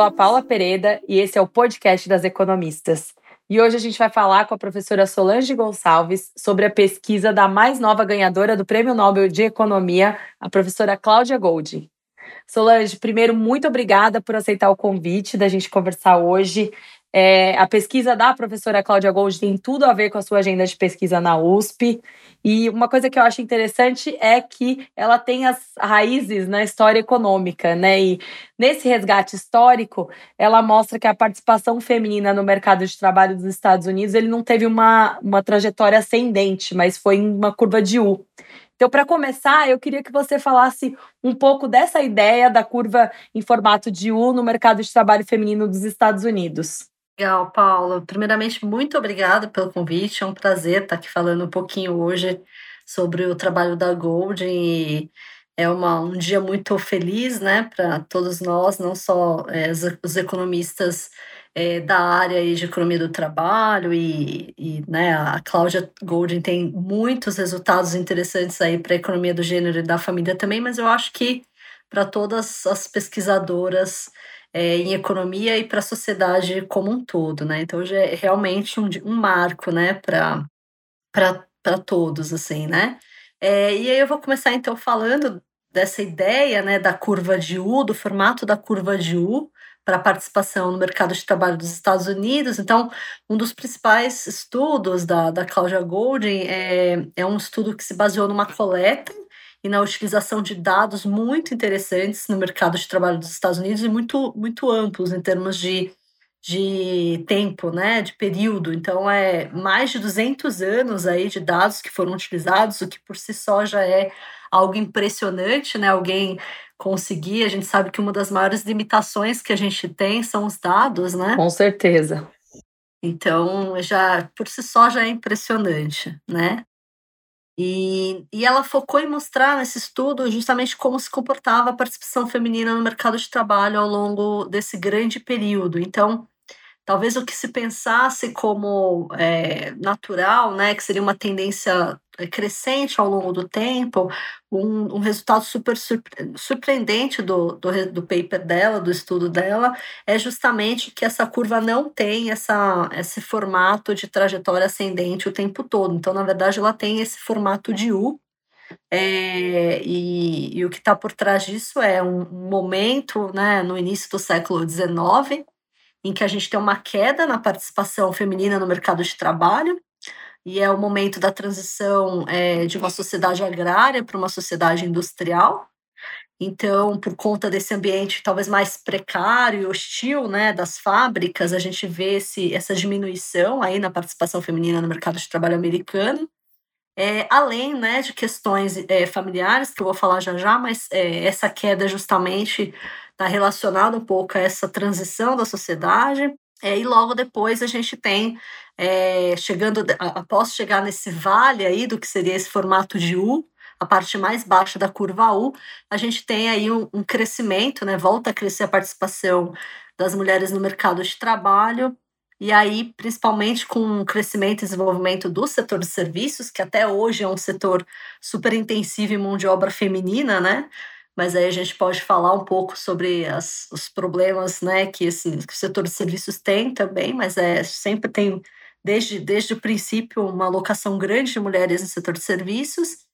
Sou a Paula Pereira e esse é o podcast das economistas. E hoje a gente vai falar com a professora Solange Gonçalves sobre a pesquisa da mais nova ganhadora do Prêmio Nobel de Economia, a professora Cláudia Goldin. Solange, primeiro, muito obrigada por aceitar o convite da gente conversar hoje. É, a pesquisa da professora Cláudia Gold tem tudo a ver com a sua agenda de pesquisa na USP. E uma coisa que eu acho interessante é que ela tem as raízes na história econômica, né? E nesse resgate histórico, ela mostra que a participação feminina no mercado de trabalho dos Estados Unidos ele não teve uma, uma trajetória ascendente, mas foi em uma curva de U. Então, para começar, eu queria que você falasse um pouco dessa ideia da curva em formato de U no mercado de trabalho feminino dos Estados Unidos. Legal, Paula. Primeiramente, muito obrigada pelo convite. É um prazer estar aqui falando um pouquinho hoje sobre o trabalho da Gold e é uma, um dia muito feliz, né, para todos nós, não só é, os, economistas é, da área de economia do trabalho e, e né, a Cláudia Goldin tem muitos resultados interessantes aí para a economia do gênero e da família também, mas eu acho que para todas as pesquisadoras é, em economia e para a sociedade como um todo, né? Então hoje é realmente um, um marco, né, para para todos, assim, né? É, e aí eu vou começar então falando dessa ideia, né, da curva de U, do formato da curva de U para a participação no mercado de trabalho dos Estados Unidos. Então, um dos principais estudos da, da Claudia Golding é, é um estudo que se baseou numa coleta e na utilização de dados muito interessantes no mercado de trabalho dos Estados Unidos e muito, muito amplos em termos de, de tempo, né, de período. Então, é mais de 200 anos aí de dados que foram utilizados, o que por si só já é algo impressionante, né? Alguém conseguir, a gente sabe que uma das maiores limitações que a gente tem são os dados, né? Com certeza. Então, já por si só já é impressionante, né? E, e ela focou em mostrar nesse estudo justamente como se comportava a participação feminina no mercado de trabalho ao longo desse grande período. Então, talvez o que se pensasse como é, natural, né, que seria uma tendência é, crescente ao longo do tempo, um, um resultado super surpreendente do, do, do, paper dela, do estudo dela, é justamente que essa curva não tem essa, esse formato de trajetória ascendente o tempo todo. Então, na verdade, ela tem esse formato de U, é, e, e, o que está por trás disso é um momento, né, no início do século XIX, em que a gente tem uma queda na participação feminina no mercado de trabalho, e é o momento da transição é, de uma sociedade agrária para uma sociedade industrial. Então, por conta desse ambiente talvez mais precário e hostil né, das fábricas, a gente vê esse, essa diminuição aí na participação feminina no mercado de trabalho americano. É, além né, de questões é, familiares, que eu vou falar já já, mas é, essa queda justamente está relacionada um pouco a essa transição da sociedade. É, e logo depois a gente tem, é, chegando, após chegar nesse vale aí do que seria esse formato de U, a parte mais baixa da curva U, a gente tem aí um, um crescimento, né? Volta a crescer a participação das mulheres no mercado de trabalho, e aí, principalmente com o crescimento e desenvolvimento do setor de serviços, que até hoje é um setor super intensivo em mão de obra feminina, né? Mas aí a gente pode falar um pouco sobre as, os problemas né, que, esse, que o setor de serviços tem também, mas é, sempre tem, desde, desde o princípio, uma alocação grande de mulheres no setor de serviços.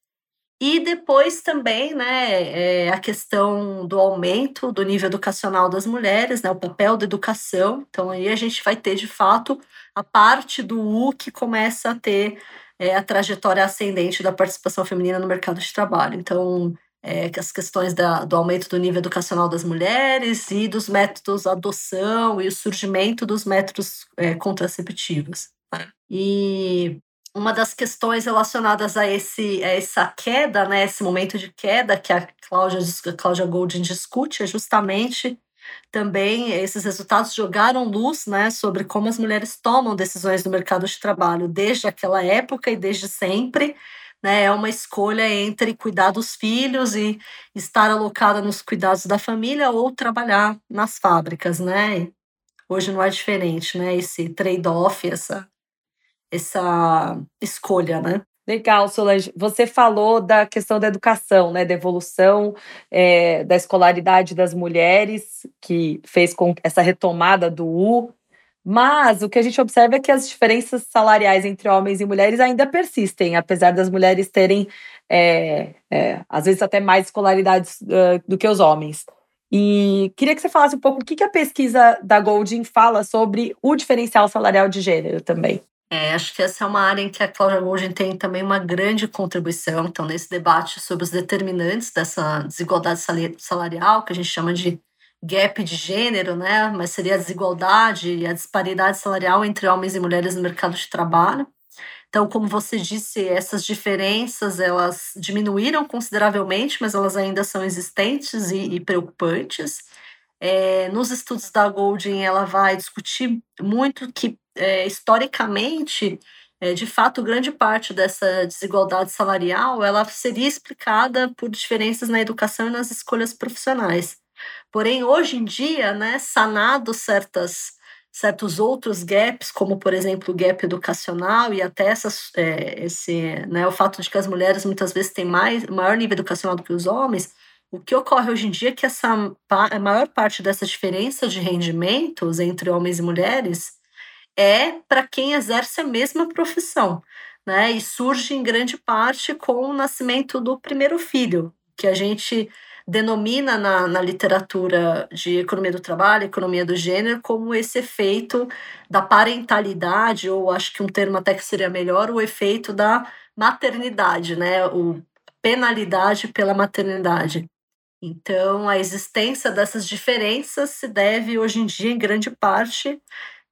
E depois também né, é a questão do aumento do nível educacional das mulheres, né, o papel da educação. Então, aí a gente vai ter, de fato, a parte do U que começa a ter é, a trajetória ascendente da participação feminina no mercado de trabalho. Então, é, as questões da, do aumento do nível educacional das mulheres e dos métodos adoção e o surgimento dos métodos é, contraceptivos. Né? E uma das questões relacionadas a, esse, a essa queda, né, esse momento de queda que a Cláudia, a Cláudia Goldin discute, é justamente também esses resultados jogaram luz né, sobre como as mulheres tomam decisões no mercado de trabalho desde aquela época e desde sempre né? É uma escolha entre cuidar dos filhos e estar alocada nos cuidados da família ou trabalhar nas fábricas, né? Hoje não é diferente, né? Esse trade-off, essa, essa escolha, né? Legal, Solange. Você falou da questão da educação, né, da evolução é, da escolaridade das mulheres, que fez com essa retomada do U. Mas o que a gente observa é que as diferenças salariais entre homens e mulheres ainda persistem, apesar das mulheres terem, é, é, às vezes, até mais escolaridades uh, do que os homens. E queria que você falasse um pouco o que, que a pesquisa da Golding fala sobre o diferencial salarial de gênero também. É, acho que essa é uma área em que a Cláudia Golding tem também uma grande contribuição. Então, nesse debate sobre os determinantes dessa desigualdade salarial, que a gente chama de gap de gênero, né? Mas seria a desigualdade e a disparidade salarial entre homens e mulheres no mercado de trabalho. Então, como você disse, essas diferenças elas diminuíram consideravelmente, mas elas ainda são existentes e, e preocupantes. É, nos estudos da Golding, ela vai discutir muito que, é, historicamente, é, de fato, grande parte dessa desigualdade salarial ela seria explicada por diferenças na educação e nas escolhas profissionais. Porém, hoje em dia, né, sanado certas certos outros gaps, como por exemplo o gap educacional e até essas, é, esse, né, o fato de que as mulheres muitas vezes têm mais, maior nível educacional do que os homens, o que ocorre hoje em dia é que essa, a maior parte dessa diferença de rendimentos entre homens e mulheres é para quem exerce a mesma profissão, né? E surge em grande parte com o nascimento do primeiro filho, que a gente denomina na, na literatura de economia do trabalho, economia do gênero, como esse efeito da parentalidade, ou acho que um termo até que seria melhor, o efeito da maternidade, né? O penalidade pela maternidade. Então, a existência dessas diferenças se deve hoje em dia, em grande parte,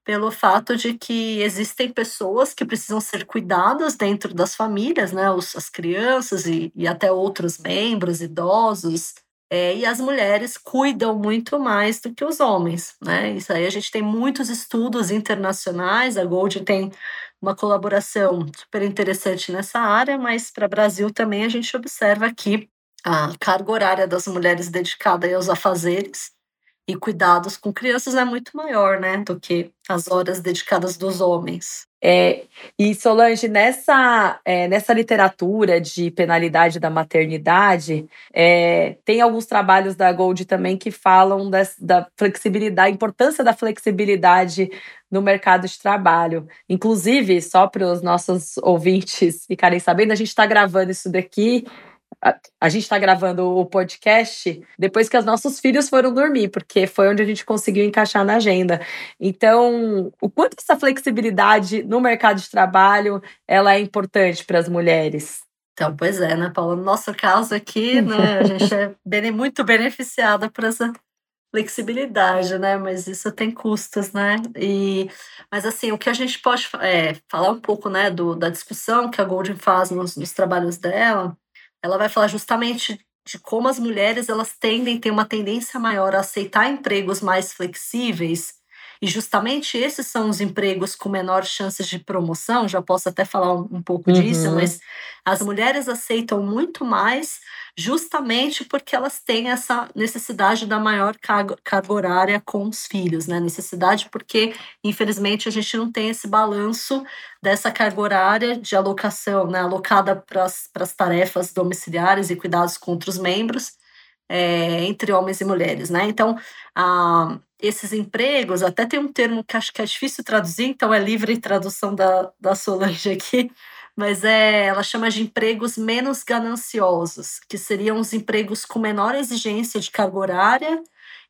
pelo fato de que existem pessoas que precisam ser cuidadas dentro das famílias, né? Os, as crianças e, e até outros membros, idosos, é, e as mulheres cuidam muito mais do que os homens, né? Isso aí a gente tem muitos estudos internacionais, a Gold tem uma colaboração super interessante nessa área, mas para o Brasil também a gente observa que a carga horária das mulheres dedicada aos afazeres e cuidados com crianças é muito maior, né, do que as horas dedicadas dos homens. É, e Solange, nessa, é, nessa literatura de penalidade da maternidade, é, tem alguns trabalhos da Gold também que falam das, da flexibilidade, a importância da flexibilidade no mercado de trabalho. Inclusive, só para os nossos ouvintes ficarem sabendo, a gente está gravando isso daqui a, gente está gravando o podcast depois que os nossos filhos foram dormir, porque foi onde a gente conseguiu encaixar na agenda. Então, o quanto essa flexibilidade no mercado de trabalho ela é importante para as mulheres? Então, pois é, né, Paula? No nosso caso aqui, né, a gente é bem, muito beneficiada por essa flexibilidade, né? Mas isso tem custos, né? E, mas assim, o que a gente pode é, falar um pouco, né, do, da discussão que a Golden faz nos, nos trabalhos dela, ela vai falar justamente de como as mulheres elas tendem ter uma tendência maior a aceitar empregos mais flexíveis e justamente esses são os empregos com menor chances de promoção. Já posso até falar um, um pouco uhum. disso, mas as mulheres aceitam muito mais justamente porque elas têm essa necessidade da maior carga, carga horária com os filhos, né? Necessidade porque, infelizmente, a gente não tem esse balanço dessa carga horária de alocação, né? Alocada para as tarefas domiciliares e cuidados com outros membros. É, entre homens e mulheres, né? Então, a, esses empregos, até tem um termo que acho que é difícil traduzir, então é livre tradução da, da Solange aqui, mas é, ela chama de empregos menos gananciosos, que seriam os empregos com menor exigência de carga horária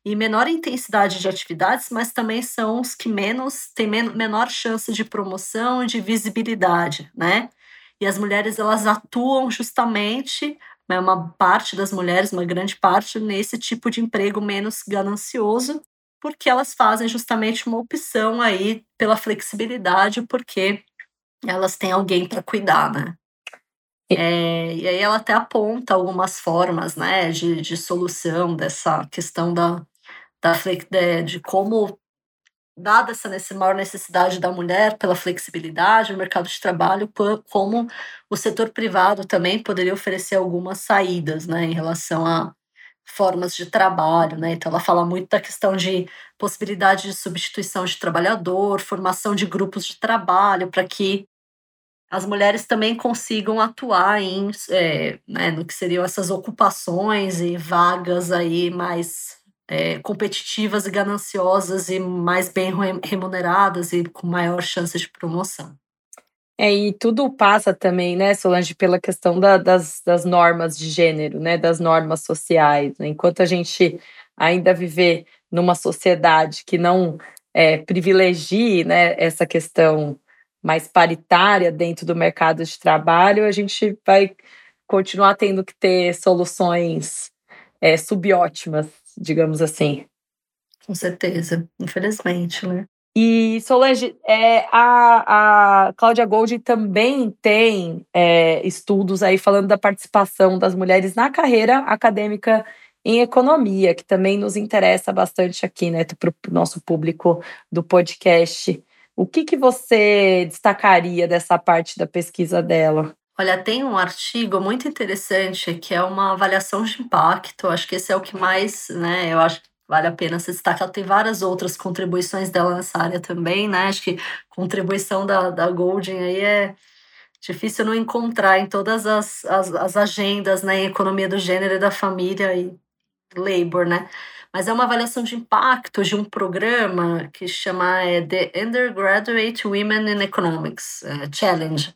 e menor intensidade de atividades, mas também são os que menos têm men menor chance de promoção e de visibilidade, né? E as mulheres elas atuam justamente, né, uma parte das mulheres, uma grande parte, nesse tipo de emprego menos ganancioso, porque elas fazem justamente uma opção aí pela flexibilidade, porque elas têm alguém para cuidar, né? É, e aí ela até aponta algumas formas né, de, de solução dessa questão da, da de, de como, dada essa maior necessidade da mulher pela flexibilidade no mercado de trabalho, como o setor privado também poderia oferecer algumas saídas né, em relação a formas de trabalho. Né? Então ela fala muito da questão de possibilidade de substituição de trabalhador, formação de grupos de trabalho para que as mulheres também consigam atuar em, é, né, no que seriam essas ocupações e vagas aí mais é, competitivas e gananciosas e mais bem remuneradas e com maior chance de promoção. É, e tudo passa também, né, Solange, pela questão da, das, das normas de gênero, né, das normas sociais. Né? Enquanto a gente ainda viver numa sociedade que não é, privilegie né, essa questão mais paritária dentro do mercado de trabalho, a gente vai continuar tendo que ter soluções é, subótimas, digamos assim. Com certeza, infelizmente, né? E, Solange, é, a, a Cláudia Gold também tem é, estudos aí falando da participação das mulheres na carreira acadêmica em economia, que também nos interessa bastante aqui, né, para o nosso público do podcast. O que, que você destacaria dessa parte da pesquisa dela? Olha, tem um artigo muito interessante que é uma avaliação de impacto. Acho que esse é o que mais, né? Eu acho que vale a pena se destacar. Ela tem várias outras contribuições dela nessa área também, né? Acho que contribuição da, da Golden aí é difícil não encontrar em todas as, as, as agendas, né? Em economia do gênero e da família e labor, né? Mas é uma avaliação de impacto de um programa que chama é, The Undergraduate Women in Economics é, Challenge.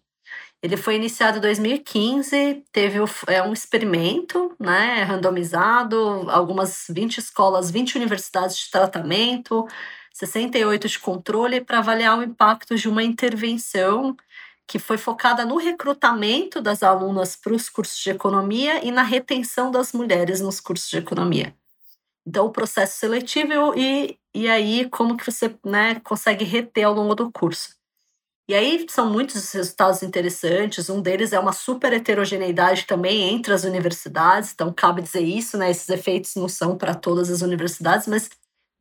Ele foi iniciado em 2015, teve é, um experimento né, randomizado, algumas 20 escolas, 20 universidades de tratamento, 68 de controle, para avaliar o impacto de uma intervenção que foi focada no recrutamento das alunas para os cursos de economia e na retenção das mulheres nos cursos de economia. Então, o processo seletivo e, e aí como que você né, consegue reter ao longo do curso. E aí são muitos resultados interessantes. Um deles é uma super heterogeneidade também entre as universidades. Então, cabe dizer isso, né? Esses efeitos não são para todas as universidades, mas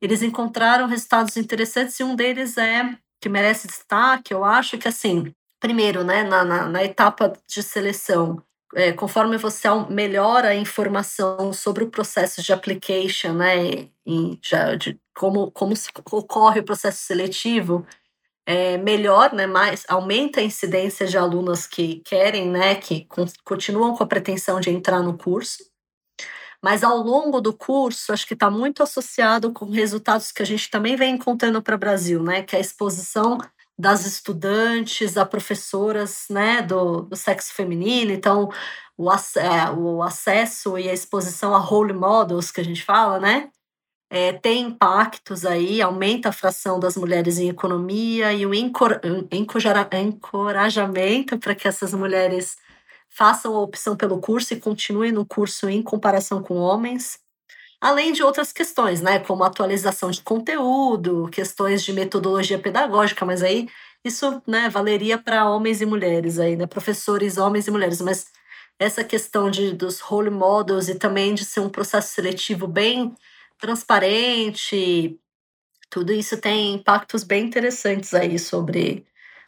eles encontraram resultados interessantes e um deles é que merece destaque, eu acho que assim, primeiro, né, na, na, na etapa de seleção, é, conforme você melhora a informação sobre o processo de application, né, em, já, de como, como ocorre o processo seletivo, é, melhor, né, mais aumenta a incidência de alunas que querem, né, que con continuam com a pretensão de entrar no curso. Mas ao longo do curso, acho que está muito associado com resultados que a gente também vem encontrando para o Brasil, né, que é a exposição das estudantes a professoras, né, do, do sexo feminino. Então, o, é, o acesso e a exposição a role models que a gente fala, né, é, tem impactos aí, aumenta a fração das mulheres em economia e o encorajamento para que essas mulheres façam a opção pelo curso e continuem no curso em comparação com homens. Além de outras questões, né, como atualização de conteúdo, questões de metodologia pedagógica, mas aí isso, né, valeria para homens e mulheres aí, né, professores homens e mulheres, mas essa questão de dos role models e também de ser um processo seletivo bem transparente. Tudo isso tem impactos bem interessantes aí sobre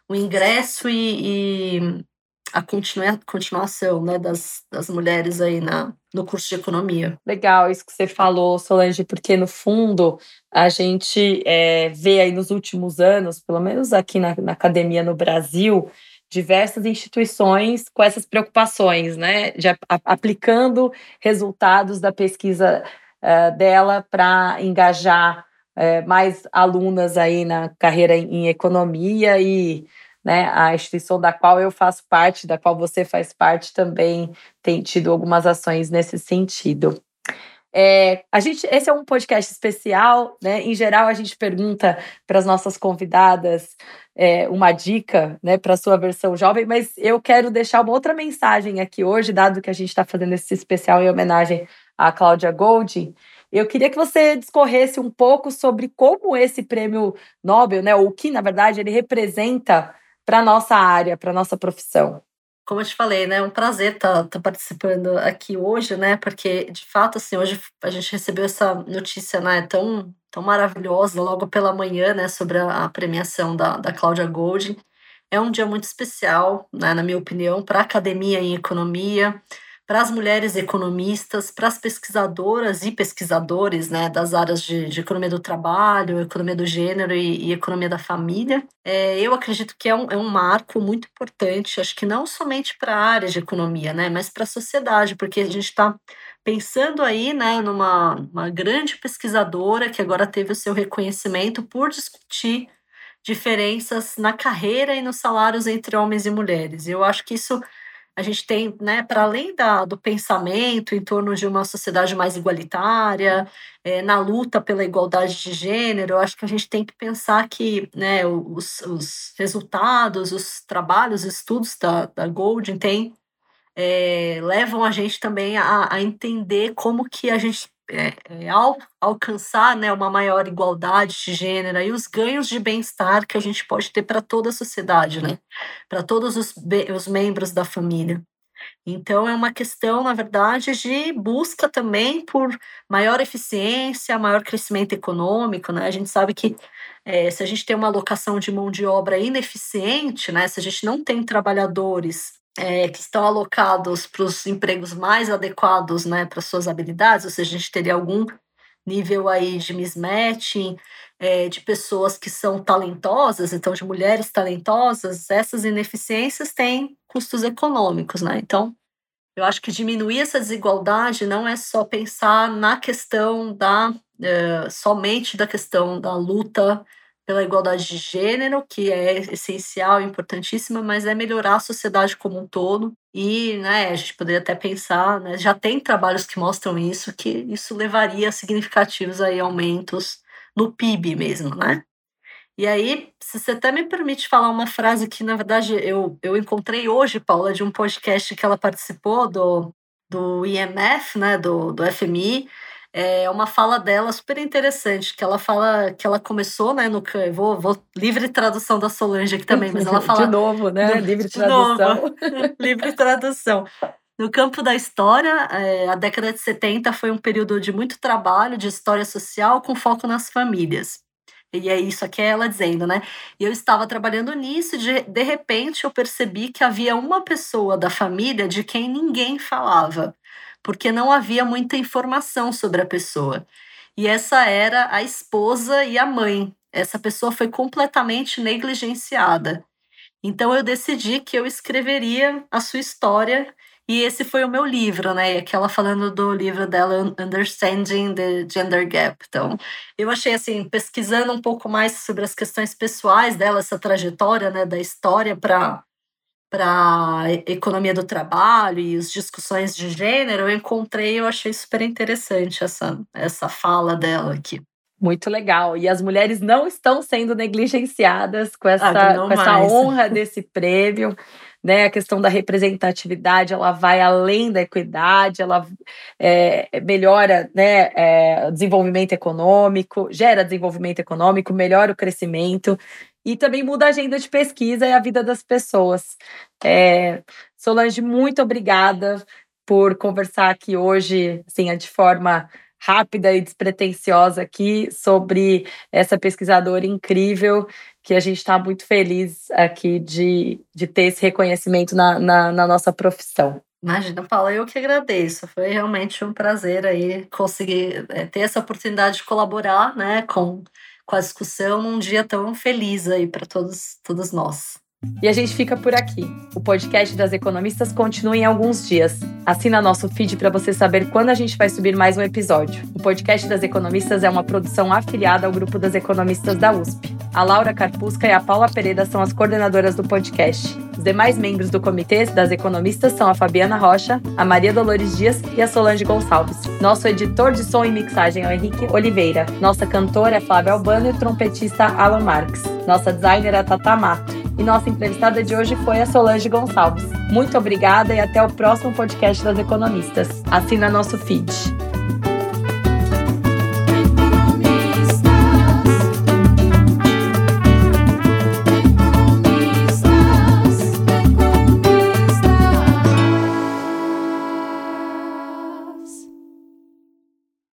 o ingresso e, e a continua, continuação né, das, das mulheres aí na, no curso de economia. Legal isso que você falou, Solange, porque no fundo a gente é, vê aí nos últimos anos, pelo menos aqui na, na academia no Brasil, diversas instituições com essas preocupações, né, a, aplicando resultados da pesquisa uh, dela para engajar uh, mais alunas aí na carreira em, em economia e né, a instituição da qual eu faço parte, da qual você faz parte, também tem tido algumas ações nesse sentido. É, a gente, esse é um podcast especial, né? Em geral, a gente pergunta para as nossas convidadas é, uma dica, né, para a sua versão jovem, mas eu quero deixar uma outra mensagem aqui hoje, dado que a gente está fazendo esse especial em homenagem a Cláudia Gold, eu queria que você discorresse um pouco sobre como esse prêmio Nobel, né, ou o que, na verdade, ele representa para a nossa área, para a nossa profissão. Como eu te falei, né, é um prazer estar tá, tá participando aqui hoje, né, porque, de fato, assim, hoje a gente recebeu essa notícia, né, tão, tão maravilhosa, logo pela manhã, né, sobre a, premiação da, da Cláudia Gold. É um dia muito especial, né, na minha opinião, para a academia em economia, para as mulheres economistas, para as pesquisadoras e pesquisadores né, das áreas de, de, economia do trabalho, economia do gênero e, e economia da família. É, eu acredito que é um, é um marco muito importante, acho que não somente para a área de economia, né, mas para a sociedade, porque a gente está pensando aí né, numa uma grande pesquisadora que agora teve o seu reconhecimento por discutir diferenças na carreira e nos salários entre homens e mulheres. Eu acho que isso a gente tem, né, para além da, do pensamento em torno de uma sociedade mais igualitária, é, na luta pela igualdade de gênero, eu acho que a gente tem que pensar que né, os, os resultados, os trabalhos, os estudos da, da Golding têm, é, levam a gente também a, a entender como que a gente é, é, ao alcançar né, uma maior igualdade de gênero e os ganhos de bem-estar que a gente pode ter para toda a sociedade, né? para todos os, os membros da família. Então, é uma questão, na verdade, de busca também por maior eficiência, maior crescimento econômico. Né? A gente sabe que é, se a gente tem uma alocação de mão de obra ineficiente, né? se a gente não tem trabalhadores é, que estão alocados para os empregos mais adequados né, para suas habilidades, ou seja, a gente teria algum nível aí de mismatching, é, de pessoas que são talentosas, então de mulheres talentosas, essas ineficiências têm custos econômicos, né? Então, eu acho que diminuir essa desigualdade não é só pensar na questão da é, somente da questão da luta pela igualdade de gênero, que é essencial importantíssima, mas é melhorar a sociedade como um todo. E né, a gente poderia até pensar, né, já tem trabalhos que mostram isso, que isso levaria a significativos aí aumentos no PIB mesmo, né? E aí, se você até me permite falar uma frase que, na verdade, eu, eu encontrei hoje, Paula, de um podcast que ela participou do, do IMF, né, do, do FMI, é uma fala dela super interessante, que ela fala que ela começou, né, no vou, vou livre tradução da Solange aqui também, mas ela fala de novo, né, livre tradução. livre tradução. No campo da história, é, a década de 70 foi um período de muito trabalho de história social com foco nas famílias. E é isso aqui é ela dizendo, né? E eu estava trabalhando nisso e de, de repente eu percebi que havia uma pessoa da família de quem ninguém falava porque não havia muita informação sobre a pessoa. E essa era a esposa e a mãe. Essa pessoa foi completamente negligenciada. Então eu decidi que eu escreveria a sua história e esse foi o meu livro, né? E aquela falando do livro dela, Understanding the Gender Gap. Então, eu achei assim, pesquisando um pouco mais sobre as questões pessoais dela, essa trajetória, né, da história para para economia do trabalho e as discussões de gênero, eu encontrei, eu achei super interessante essa, essa fala dela aqui. Muito legal. E as mulheres não estão sendo negligenciadas com essa, ah, com essa honra desse prêmio. Né, a questão da representatividade ela vai além da equidade, ela é, melhora né, é, desenvolvimento econômico, gera desenvolvimento econômico, melhora o crescimento e também muda a agenda de pesquisa e a vida das pessoas. É, Solange, muito obrigada por conversar aqui hoje, assim, de forma rápida e despretensiosa aqui sobre essa pesquisadora incrível que a gente está muito feliz aqui de, de ter esse reconhecimento na, na, na nossa profissão. Imagina, Paula, eu que agradeço. Foi realmente um prazer aí conseguir é, ter essa oportunidade de colaborar né, com com a discussão num dia tão feliz aí para todos, todos nós. E a gente fica por aqui. O podcast das economistas continua em alguns dias. Assina nosso feed para você saber quando a gente vai subir mais um episódio. O podcast das economistas é uma produção afiliada ao grupo das economistas da USP. A Laura Carpusca e a Paula Pereira são as coordenadoras do podcast. Os demais membros do comitê das economistas são a Fabiana Rocha, a Maria Dolores Dias e a Solange Gonçalves. Nosso editor de som e mixagem é o Henrique Oliveira. Nossa cantora é Flávia Albano e o trompetista Alan Marques. Nossa designer é a Tata Mato. E nossa entrevistada de hoje foi a Solange Gonçalves. Muito obrigada e até o próximo podcast das economistas. Assina nosso feed.